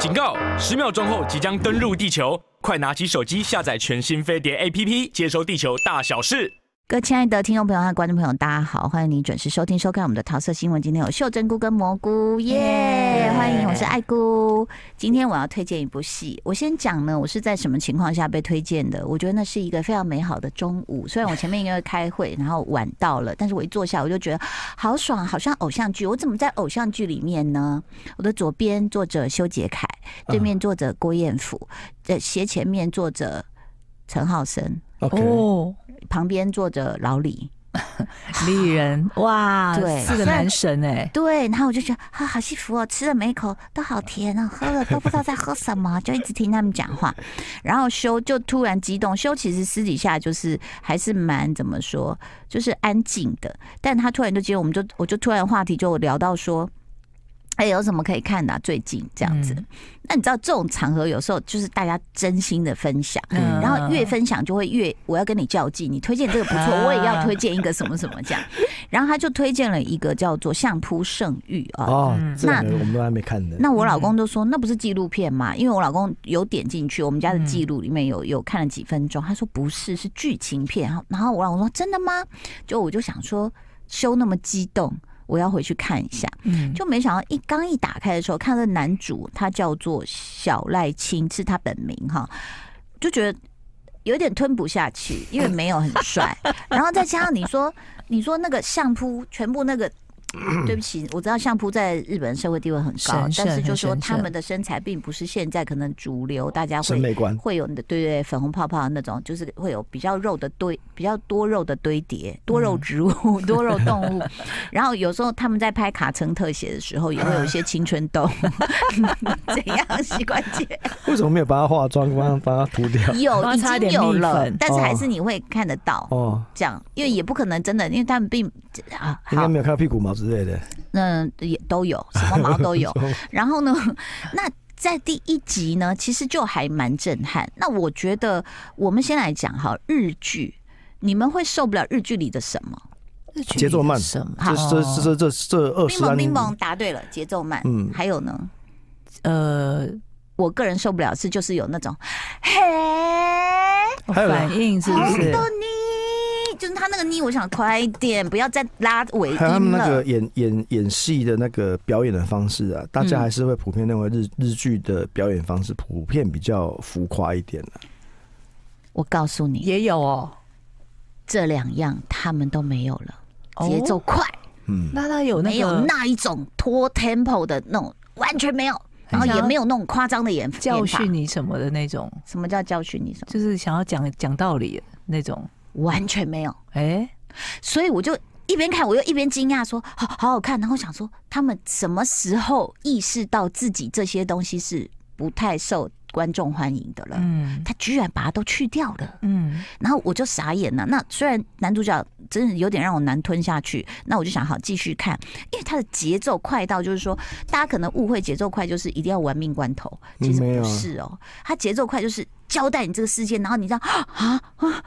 警告！十秒钟后即将登陆地球，快拿起手机下载全新飞碟 APP，接收地球大小事。各位亲爱的听众朋友和观众朋友，大家好，欢迎你准时收听收看我们的桃色新闻。今天有袖珍菇跟蘑菇，耶、yeah! 欢迎，我是爱姑。今天我要推荐一部戏，我先讲呢，我是在什么情况下被推荐的？我觉得那是一个非常美好的中午，虽然我前面因为开会，然后晚到了，但是我一坐下我就觉得好爽，好像偶像剧。我怎么在偶像剧里面呢？我的左边坐着修杰楷，对面坐着郭彦甫，在斜前面坐着陈浩森。哦、旁边坐着老李，李仁哇，对，四个男神哎，对，然后我就觉得啊，好幸福哦，吃了每一口都好甜哦，喝了都不知道在喝什么，就一直听他们讲话，然后修就突然激动，修其实私底下就是还是蛮怎么说，就是安静的，但他突然就接，我们就我就突然话题就聊到说。哎，有什么可以看的、啊？最近这样子、嗯，那你知道这种场合有时候就是大家真心的分享，嗯、然后越分享就会越我要跟你较劲。你推荐这个不错、啊，我也要推荐一个什么什么这样。然后他就推荐了一个叫做《相扑圣域》啊。哦，那我们都还没看呢。那我老公都说那不是纪录片吗？因为我老公有点进去我们家的记录里面有有看了几分钟，他说不是，是剧情片。然后我老公说真的吗？就我就想说修那么激动。我要回去看一下，就没想到一刚一打开的时候，看到男主他叫做小赖青，是他本名哈，就觉得有点吞不下去，因为没有很帅，然后再加上你说你说那个相扑全部那个。对不起，我知道相扑在日本社会地位很高，但是就说他们的身材并不是现在可能主流，大家会会有的对对粉红泡泡那种，就是会有比较肉的堆，比较多肉的堆叠，多肉植物、多肉动物。然后有时候他们在拍卡称特写的时候，也会有一些青春痘。怎样，膝关节？为什么没有帮他化妆，帮帮他涂掉？有，已经有了，但是还是你会看得到哦。这样，因为也不可能真的，因为他们并啊，应该没有看到屁股毛。之类的，嗯，也都有，什么毛都有。然后呢，那在第一集呢，其实就还蛮震撼。那我觉得，我们先来讲哈，日剧，你们会受不了日剧里的什么？节奏慢，什么？这这这这这二十三，冰棒答对了，节奏慢。嗯，还有呢，呃，我个人受不了是就是有那种嘿，反应是不是？就是他那个妮，我想快一点，不要再拉尾音了。还有他们那个演演演戏的那个表演的方式啊，大家还是会普遍认为日日剧的表演方式普遍比较浮夸一点的、啊。我告诉你，也有哦，这两样他们都没有了，节奏快，嗯，那他有那没有那一种拖 tempo 的那种，完全没有，然后也没有那种夸张的演教训你什么的那种。什么叫教训你什么？就是想要讲讲道理那种。完全没有，哎，所以我就一边看，我又一边惊讶，说好好好看，然后想说他们什么时候意识到自己这些东西是不太受观众欢迎的了？嗯，他居然把它都去掉了，嗯，然后我就傻眼了。那虽然男主角真的有点让我难吞下去，那我就想好继续看，因为他的节奏快到就是说，大家可能误会节奏快就是一定要玩命关头，其实不是哦，他节奏快就是。交代你这个事件，然后你这样啊啊啊，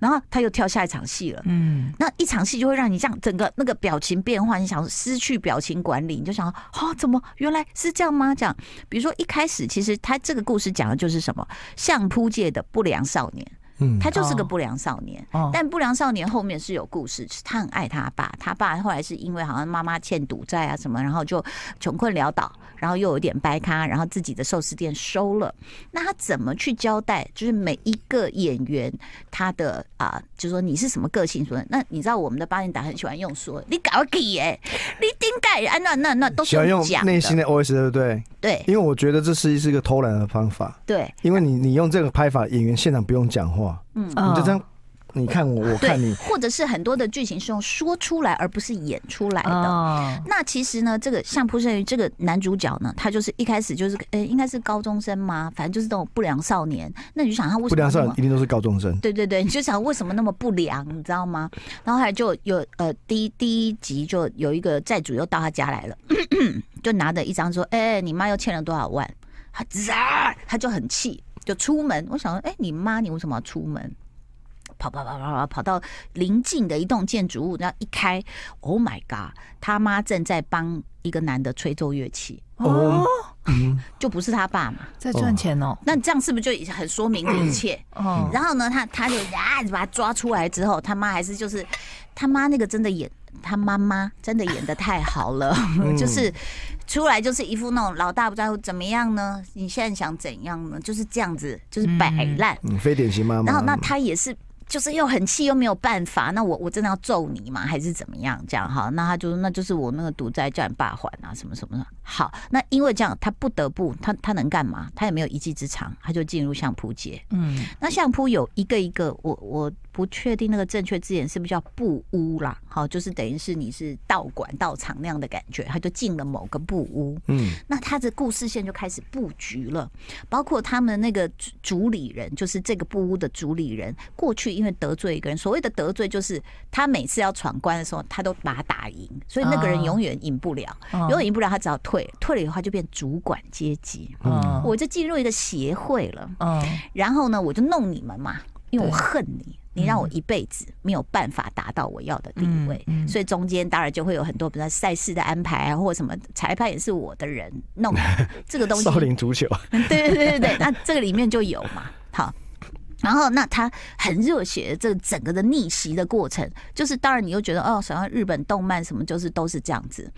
然后他又跳下一场戏了。嗯，那一场戏就会让你这样整个那个表情变化，你想失去表情管理，你就想啊，怎么原来是这样吗？这样，比如说一开始其实他这个故事讲的就是什么相扑界的不良少年。嗯，他就是个不良少年，哦，但不良少年后面是有故事，他很爱他爸，他爸后来是因为好像妈妈欠赌债啊什么，然后就穷困潦倒，然后又有点掰咖，然后自己的寿司店收了。那他怎么去交代？就是每一个演员他的啊，就是说你是什么个性说？那你知道我们的八点档很喜欢用说你搞给哎，你顶盖啊，那那那都喜欢用内心的 OS 对不对？对，因为我觉得这是是一个偷懒的方法。对，因为你你用这个拍法，演员现场不用讲话。嗯，你就这样，你看我，我看你，或者是很多的剧情是用说出来，而不是演出来的。哦、那其实呢，这个相扑圣域这个男主角呢，他就是一开始就是，呃、欸，应该是高中生嘛，反正就是这种不良少年。那你就想他为什么不良少年一定都是高中生？对对对，你就想为什么那么不良，你知道吗？然后后来就有呃，第一第一集就有一个债主又到他家来了，就拿着一张说，哎、欸，你妈又欠了多少万？他、啊、他就很气。就出门，我想说，哎、欸，你妈，你为什么要出门？跑跑跑跑跑跑到邻近的一栋建筑物，然后一开，Oh my god，他妈正在帮一个男的吹奏乐器，哦，就不是他爸嘛？在赚钱哦。那这样是不是就已经很说明了一切？哦，然后呢，他他就啊把他抓出来之后，他妈还是就是他妈那个真的演，他妈妈真的演的太好了，就是。出来就是一副那种老大不在乎怎么样呢？你现在想怎样呢？就是这样子，就是摆烂，嗯，非典型妈妈。然后那他也是，就是又很气又没有办法。那我我真的要揍你吗？还是怎么样？这样哈？那他就那就是我那个赌债叫你爸还啊，什么什么的。好，那因为这样，他不得不，他他能干嘛？他也没有一技之长，他就进入相扑界。嗯，那相扑有一个一个，我我。不确定那个正确字眼是不是叫布屋啦？好，就是等于是你是道馆道场那样的感觉，他就进了某个布屋。嗯，那他的故事线就开始布局了，包括他们那个主理人，就是这个布屋的主理人，过去因为得罪一个人，所谓的得罪就是他每次要闯关的时候，他都把他打赢，所以那个人永远赢不了，永远赢不了，他只要退，退了以后就变主管阶级。嗯，我就进入一个协会了。嗯，然后呢，我就弄你们嘛，因为我恨你。你让我一辈子没有办法达到我要的地位，嗯嗯、所以中间当然就会有很多，比如赛事的安排啊，或者什么裁判也是我的人弄 这个东西。少林足球，对对对对对，那这个里面就有嘛。好，然后那他很热血，这整个的逆袭的过程，就是当然你又觉得哦，想要日本动漫什么，就是都是这样子，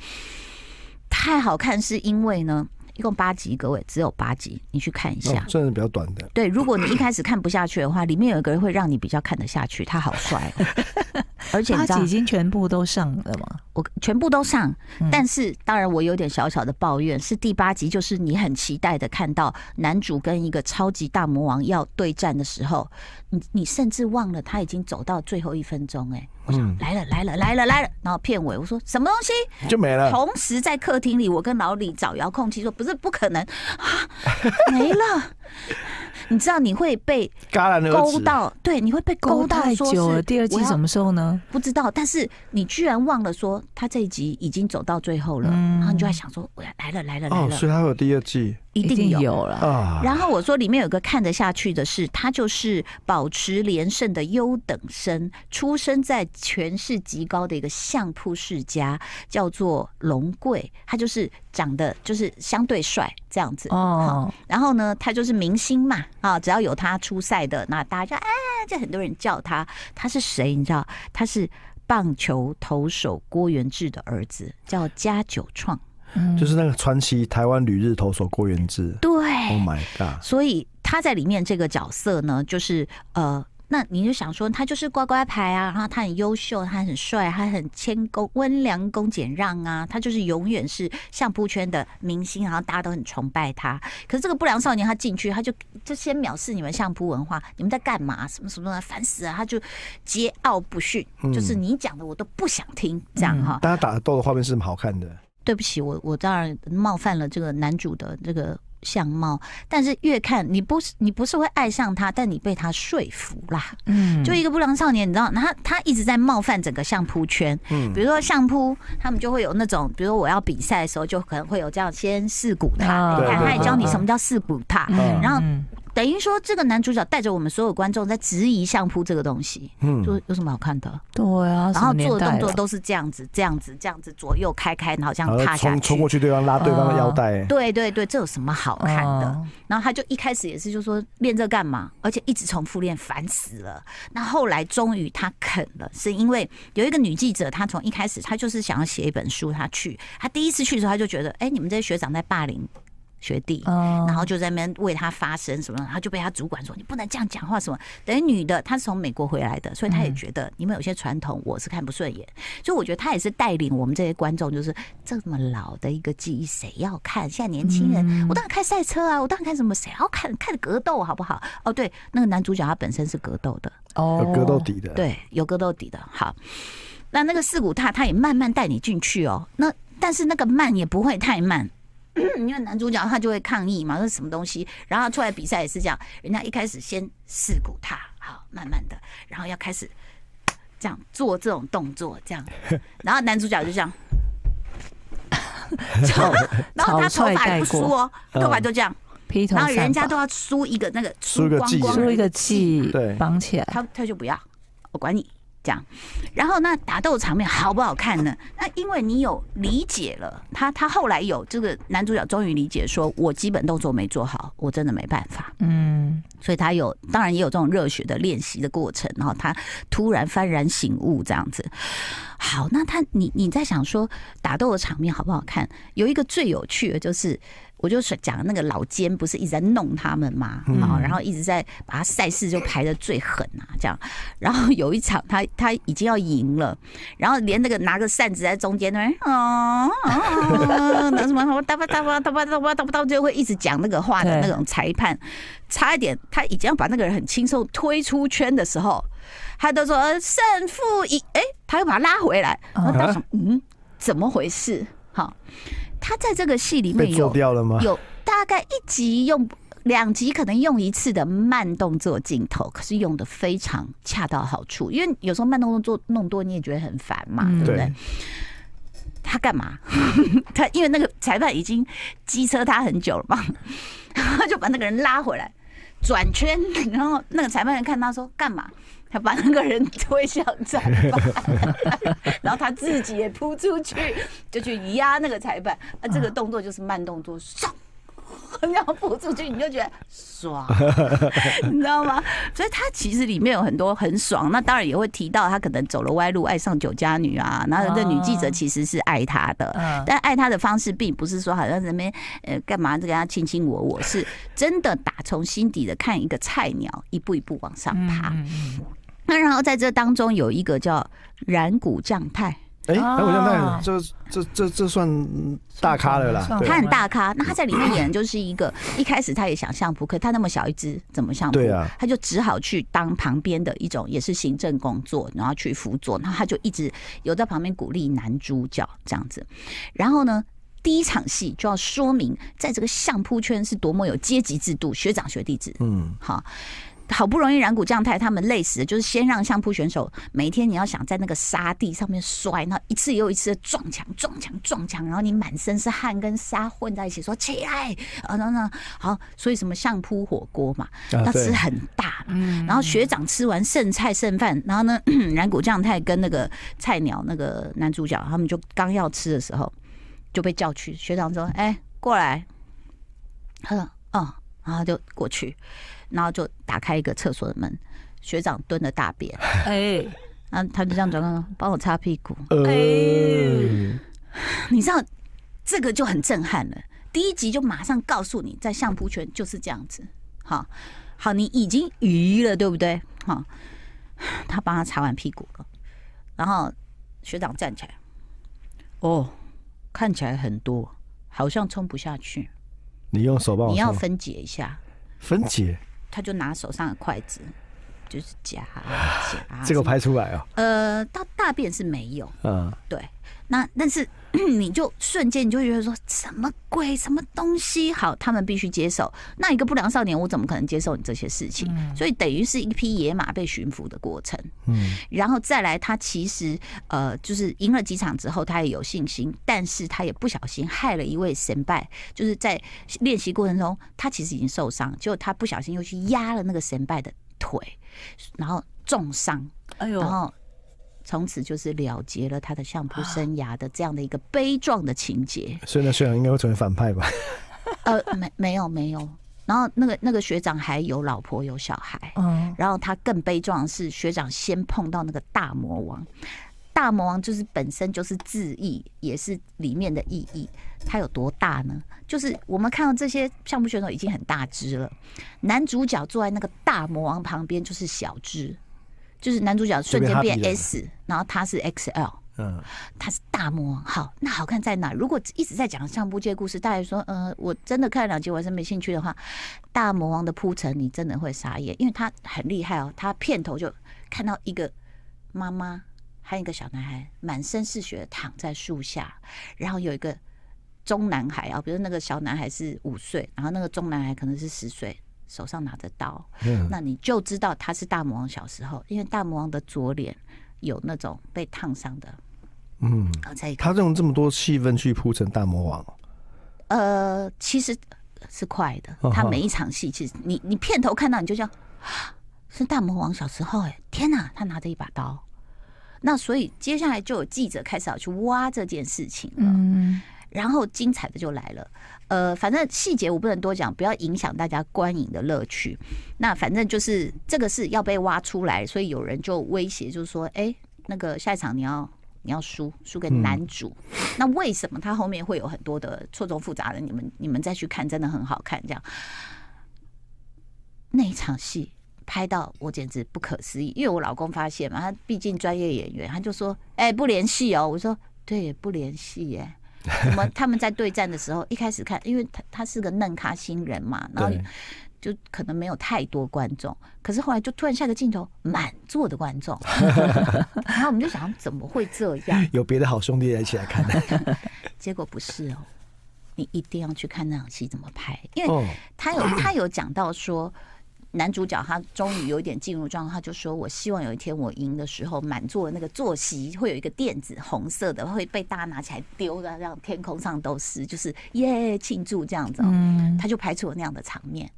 太好看，是因为呢。一共八集，各位只有八集，你去看一下，算是比较短的。对，如果你一开始看不下去的话，里面有一个人会让你比较看得下去，他好帅，而且八集已经全部都上了吗？我全部都上，但是当然我有点小小的抱怨，是第八集，就是你很期待的看到男主跟一个超级大魔王要对战的时候，你你甚至忘了他已经走到最后一分钟，哎。我想来了来了来了来了，然后片尾我说什么东西就没了。同时在客厅里，我跟老李找遥控器说不是不可能啊，没了。你知道你会被勾到，对，你会被勾到。太久了，第二季什么时候呢？不知道。但是你居然忘了说他这一集已经走到最后了，然后你就在想说，我要来了来了来了。所以他有第二季。一定有，有了。然后我说里面有个看得下去的是，他就是保持连胜的优等生，出生在权势极高的一个相扑世家，叫做龙贵。他就是长得就是相对帅这样子哦。然后呢，他就是明星嘛啊，只要有他出赛的，那大家就哎，就很多人叫他。他是谁？你知道？他是棒球投手郭元志的儿子，叫加九创。就是那个传奇台湾旅日投手郭元志，对，Oh my God！所以他在里面这个角色呢，就是呃，那你就想说他就是乖乖牌啊，然后他很优秀，他很帅，他很谦恭、温良恭俭让啊，他就是永远是相扑圈的明星，然后大家都很崇拜他。可是这个不良少年他进去，他就就先藐视你们相扑文化，你们在干嘛？什么什么的，烦死了！他就桀骜不驯，就是你讲的我都不想听，这样哈。大家打斗的画面是很好看的。对不起，我我当然冒犯了这个男主的这个相貌，但是越看你不是你不是会爱上他，但你被他说服啦。嗯，就一个不良少年，你知道，他他一直在冒犯整个相扑圈。嗯，比如说相扑，他们就会有那种，比如说我要比赛的时候，就可能会有这样先四股踏，他他也教你什么叫四股踏，然后。等于说，这个男主角带着我们所有观众在质疑相扑这个东西，嗯，就有什么好看的？对啊，然后做的动作都是这样子，这样子，这样子，左右开开，然后这样踏下去，冲过去对方拉对方的腰带。对对对，这有什么好看的？然后他就一开始也是就说练这干嘛？而且一直重复练，烦死了。那后来终于他肯了，是因为有一个女记者，她从一开始她就是想要写一本书，她去，她第一次去的时候，她就觉得，哎，你们这些学长在霸凌。学弟，然后就在那边为他发声什么，然后就被他主管说，你不能这样讲话什么。等于女的，她是从美国回来的，所以她也觉得你们有些传统我是看不顺眼。所以我觉得她也是带领我们这些观众，就是这么老的一个记忆谁要看？现在年轻人，我当然看赛车啊，我当然看什么？谁要看？看格斗好不好？哦，对，那个男主角他本身是格斗的，哦，有格斗底的，对，有格斗底的。好，那那个四股踏他也慢慢带你进去哦。那但是那个慢也不会太慢。因为男主角他就会抗议嘛，说什么东西，然后出来比赛也是这样，人家一开始先四股踏，好，慢慢的，然后要开始这样做这种动作，这样，然后男主角就这样，然后他头发不梳哦，头发就这样，然后人家都要梳一个那个梳光光，梳一个髻，对，绑起来，他他就不要，我管你。这样，然后那打斗场面好不好看呢？那因为你有理解了他，他后来有这个男主角终于理解，说我基本动作没做好，我真的没办法。嗯，所以他有，当然也有这种热血的练习的过程。然后他突然幡然醒悟，这样子。好，那他你你在想说打斗的场面好不好看？有一个最有趣的就是。我就讲那个老奸不是一直在弄他们嘛，啊，然后一直在把他赛事就排的最狠啊，这样，然后有一场他他已经要赢了，然后连那个拿个扇子在中间那边啊，拿什么哒吧哒吧哒吧哒吧哒吧哒，就会一直讲那个话的那种裁判，差一点他已经要把那个人很轻松推出圈的时候，他都说胜负已，哎，他又把他拉回来，然后他说嗯，怎么回事？好。他在这个戏里面有有大概一集用两集可能用一次的慢动作镜头，可是用的非常恰到好处。因为有时候慢动作弄多你也觉得很烦嘛，对不对？他干嘛？他因为那个裁判已经机车他很久了嘛，他就把那个人拉回来转圈，然后那个裁判看他说干嘛？他把那个人推向裁判，然后他自己也扑出去，就去压那个裁判。啊，这个动作就是慢动作，唰，然后扑出去，你就觉得爽，你知道吗？所以他其实里面有很多很爽。那当然也会提到他可能走了歪路，爱上酒家女啊。然后这女记者其实是爱他的，但爱他的方式并不是说好像在那边呃干嘛，这跟他卿卿我我，是真的打从心底的看一个菜鸟一步一步往上爬。那然后在这当中有一个叫染谷将太，哎，染谷将太，这这这这算大咖了啦，他很大咖。那他在里面演的就是一个一开始他也想相扑，可他那么小一只怎么相扑？对啊，他就只好去当旁边的一种也是行政工作，然后去辅佐。然后他就一直有在旁边鼓励男主角这样子。然后呢，第一场戏就要说明在这个相扑圈是多么有阶级制度，学长学弟制。嗯，好。好不容易染谷将太他们累死，就是先让相扑选手每一天你要想在那个沙地上面摔，那一次又一次的撞墙、撞墙、撞墙，然后你满身是汗跟沙混在一起，说起来啊，那那好，所以什么相扑火锅嘛，要吃很大嘛，然后学长吃完剩菜剩饭，然后呢，染谷将太跟那个菜鸟那个男主角他们就刚要吃的时候就被叫去，学长说：“哎，过来。”他说：“哦。”然后就过去。然后就打开一个厕所的门，学长蹲了大便，哎，然后他就这样转过来，帮我擦屁股，哎，你知道这个就很震撼了。第一集就马上告诉你，在相扑圈就是这样子，好，好，你已经鱼了，对不对？好，他帮他擦完屁股了，然后学长站起来，哦，看起来很多，好像冲不下去。你用手帮我，你要分解一下，分解。他就拿手上的筷子，就是夹 夹。这个拍出来哦。呃，到大便是没有。嗯，对。那但是 你就瞬间你就觉得说什么鬼什么东西？好，他们必须接受。那一个不良少年，我怎么可能接受你这些事情？所以等于是一匹野马被驯服的过程。嗯，然后再来，他其实呃，就是赢了几场之后，他也有信心，但是他也不小心害了一位神拜，就是在练习过程中，他其实已经受伤，结果他不小心又去压了那个神拜的腿，然后重伤。哎呦，然后。从此就是了结了他的相扑生涯的这样的一个悲壮的情节。所以呢，学长应该会成为反派吧？呃，没没有没有。然后那个那个学长还有老婆有小孩。嗯。然后他更悲壮的是，学长先碰到那个大魔王。大魔王就是本身就是字义，也是里面的意义。他有多大呢？就是我们看到这些相扑选手已经很大只了，男主角坐在那个大魔王旁边就是小只。就是男主角瞬间变 S，然后他是 XL，嗯，他是大魔王。好，那好看在哪？如果一直在讲相扑界故事，大家说，呃，我真的看了两集，我还是没兴趣的话，大魔王的铺陈你真的会傻眼，因为他很厉害哦。他片头就看到一个妈妈还有一个小男孩满身是血躺在树下，然后有一个中男孩啊，比如那个小男孩是五岁，然后那个中男孩可能是十岁。手上拿着刀，嗯，那你就知道他是大魔王小时候，因为大魔王的左脸有那种被烫伤的，嗯，他用这么多气氛去铺成大魔王，呃，其实是快的，他每一场戏其实你你片头看到你就像。是大魔王小时候哎、欸，天哪，他拿着一把刀。那所以接下来就有记者开始要去挖这件事情了。嗯，然后精彩的就来了。呃，反正细节我不能多讲，不要影响大家观影的乐趣。那反正就是这个是要被挖出来，所以有人就威胁，就是说，哎，那个下一场你要你要输输给男主。嗯、那为什么他后面会有很多的错综复杂的？你们你们再去看，真的很好看。这样那一场戏。拍到我简直不可思议，因为我老公发现嘛，他毕竟专业演员，他就说：“哎、欸，不联系哦。”我说：“对，不联系耶。”什么？他们在对战的时候，一开始看，因为他他是个嫩咖新人嘛，然后就可能没有太多观众，可是后来就突然下个镜头，满座的观众，然后我们就想，怎么会这样？有别的好兄弟一起来看的，结果不是哦，你一定要去看那场戏怎么拍，因为他有他有讲到说。男主角他终于有一点进入状态，他就说：“我希望有一天我赢的时候，满座的那个坐席会有一个垫子，红色的会被大家拿起来丢的，让天空上都是，就是耶庆祝这样子。”他就拍出了那样的场面，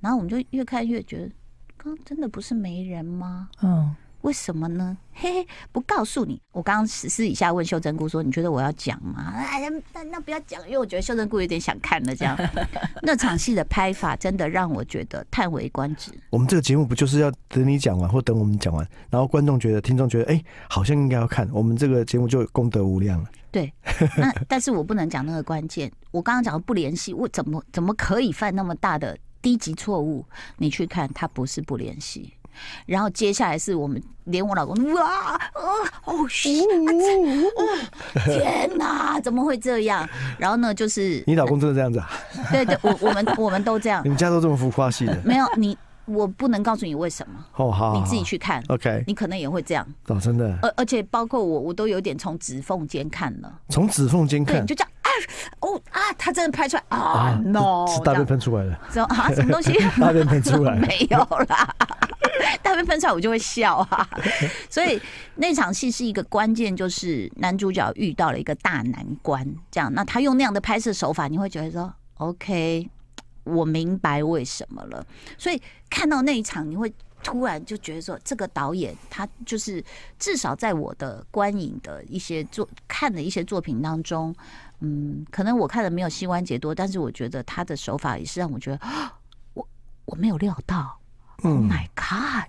然后我们就越看越觉得，刚刚真的不是没人吗？嗯。为什么呢？嘿嘿，不告诉你。我刚刚私私底下问秀珍姑说：“你觉得我要讲吗？”哎呀，那那不要讲，因为我觉得秀珍姑有点想看了。这样，那场戏的拍法真的让我觉得叹为观止。我们这个节目不就是要等你讲完，或等我们讲完，然后观众觉得、听众觉得，哎、欸，好像应该要看，我们这个节目就功德无量了。对，那但是我不能讲那个关键。我刚刚讲的不联系，我怎么怎么可以犯那么大的低级错误？你去看，他不是不联系。然后接下来是我们连我老公哇哦哦天哪，怎么会这样？然后呢，就是你老公真的这样子啊？对对，我我们我们都这样。你们家都这么浮夸系的？没有你，我不能告诉你为什么。哦好，你自己去看。OK，你可能也会这样。哦，真的。而而且包括我，我都有点从指缝间看了。从指缝间看，就这样啊哦啊，他真的拍出来啊，no，是 大便喷出来了。什么啊？什么东西？大便喷出来？没有啦。大被喷出来，我就会笑啊！所以那场戏是一个关键，就是男主角遇到了一个大难关，这样。那他用那样的拍摄手法，你会觉得说：“OK，我明白为什么了。”所以看到那一场，你会突然就觉得说，这个导演他就是至少在我的观影的一些作看的一些作品当中，嗯，可能我看的没有膝关节多，但是我觉得他的手法也是让我觉得，我我没有料到。Oh my God！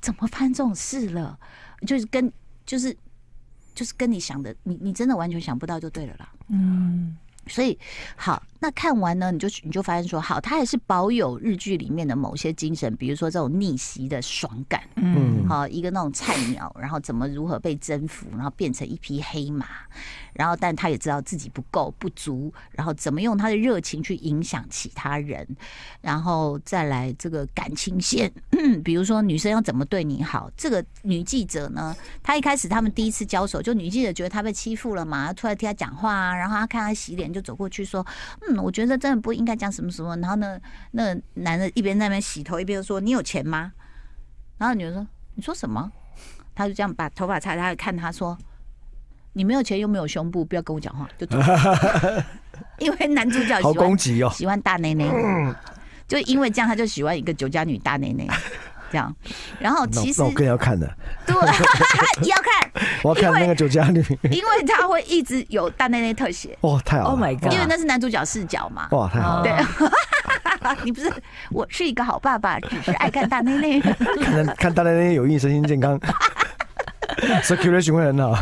怎么发生这种事了？就是跟就是就是跟你想的，你你真的完全想不到就对了啦。嗯，所以好，那看完呢，你就你就发现说，好，他还是保有日剧里面的某些精神，比如说这种逆袭的爽感。嗯，好，一个那种菜鸟，然后怎么如何被征服，然后变成一匹黑马。然后，但他也知道自己不够不足，然后怎么用他的热情去影响其他人，然后再来这个感情线，比如说女生要怎么对你好。这个女记者呢，她一开始他们第一次交手，就女记者觉得她被欺负了嘛，突然听她讲话啊，然后她看她洗脸，就走过去说：“嗯，我觉得真的不应该讲什么什么。”然后呢，那男的一边在那边洗头，一边说：“你有钱吗？”然后女的说：“你说什么？”他就这样把头发擦，他看他说。你没有钱又没有胸部，不要跟我讲话，就走。因为男主角喜欢喜欢大内内，就因为这样，他就喜欢一个酒家女大内内，这样。然后其实我更要看的，对，要看，我要看那个酒家女，因为他会一直有大内内特写。哦，太好了！Oh my god！因为那是男主角视角嘛。哇，太好了！对，你不是，我是一个好爸爸，只是爱看大内内。看看大内内有益身心健康。Circulation 会很好，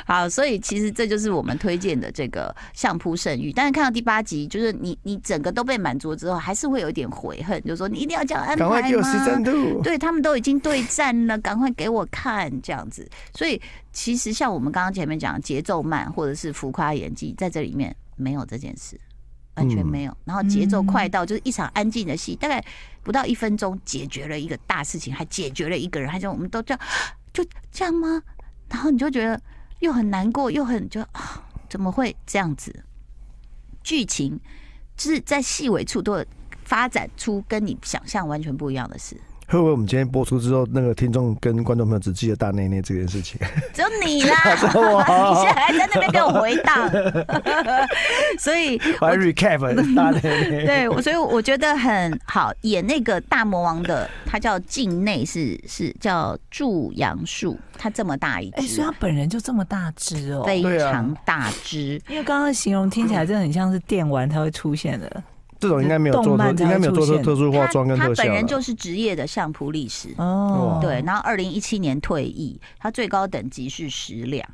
好，所以其实这就是我们推荐的这个相扑圣域。但是看到第八集，就是你你整个都被满足之后，还是会有一点悔恨，就是说你一定要这样安排吗？赶快给我度。对，他们都已经对战了，赶快给我看这样子。所以其实像我们刚刚前面讲的节奏慢或者是浮夸演技，在这里面没有这件事，完全没有。然后节奏快到就是一场安静的戏，大概不到一分钟解决了一个大事情，还解决了一个人，还就我们都这样。就这样吗？然后你就觉得又很难过，又很就啊，怎么会这样子？剧情就是在细微处都有发展出跟你想象完全不一样的事。会不会我们今天播出之后，那个听众跟观众朋友只记得大内内这件事情？只有你啦！你现在还在那边给我回荡，所以我还 recap 大内内。对，所以我觉得很好。演那个大魔王的，他叫境内，是是叫祝杨树，他这么大一只，哎，所以他本人就这么大只哦，非常大只。因为刚刚形容听起来真的很像是电玩才会出现的。这种应该没有做，应该没有做出特殊化妆跟特效。他本人就是职业的相扑历史哦，对，然后二零一七年退役，他最高等级是十两。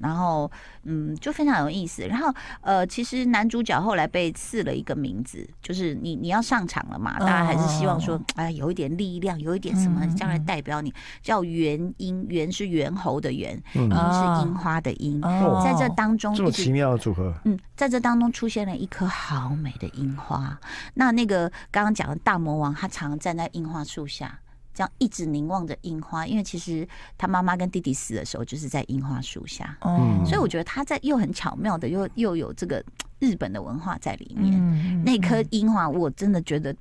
然后，嗯，就非常有意思。然后，呃，其实男主角后来被赐了一个名字，就是你你要上场了嘛，大家还是希望说，哎，有一点力量，有一点什么将来代表你，叫猿樱，猿是猿猴的猿，樱是樱花的樱，在这当中这么奇妙的组合，嗯，在这当中出现了一颗好美的樱花。那那个刚刚讲的大魔王，他常常站在樱花树下。这样一直凝望着樱花，因为其实他妈妈跟弟弟死的时候就是在樱花树下，嗯，所以我觉得他在又很巧妙的又又有这个日本的文化在里面。嗯，那颗樱花我真的觉得。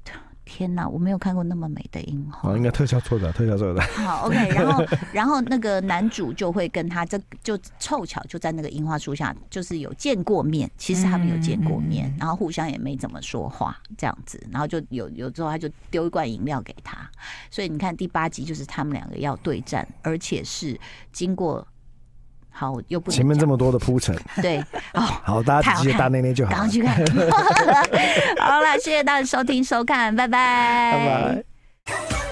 天哪，我没有看过那么美的樱花。哦，应该特效做的，特效做的。好，OK，然后，然后那个男主就会跟他这就凑巧就在那个樱花树下，就是有见过面。其实他们有见过面，然后互相也没怎么说话，这样子，然后就有有之后他就丢一罐饮料给他。所以你看第八集就是他们两个要对战，而且是经过。好，又不前面这么多的铺陈，对，哦，好，大家直接大内内就好，赶快去看。好了，谢谢大家收听收看，拜拜，拜拜。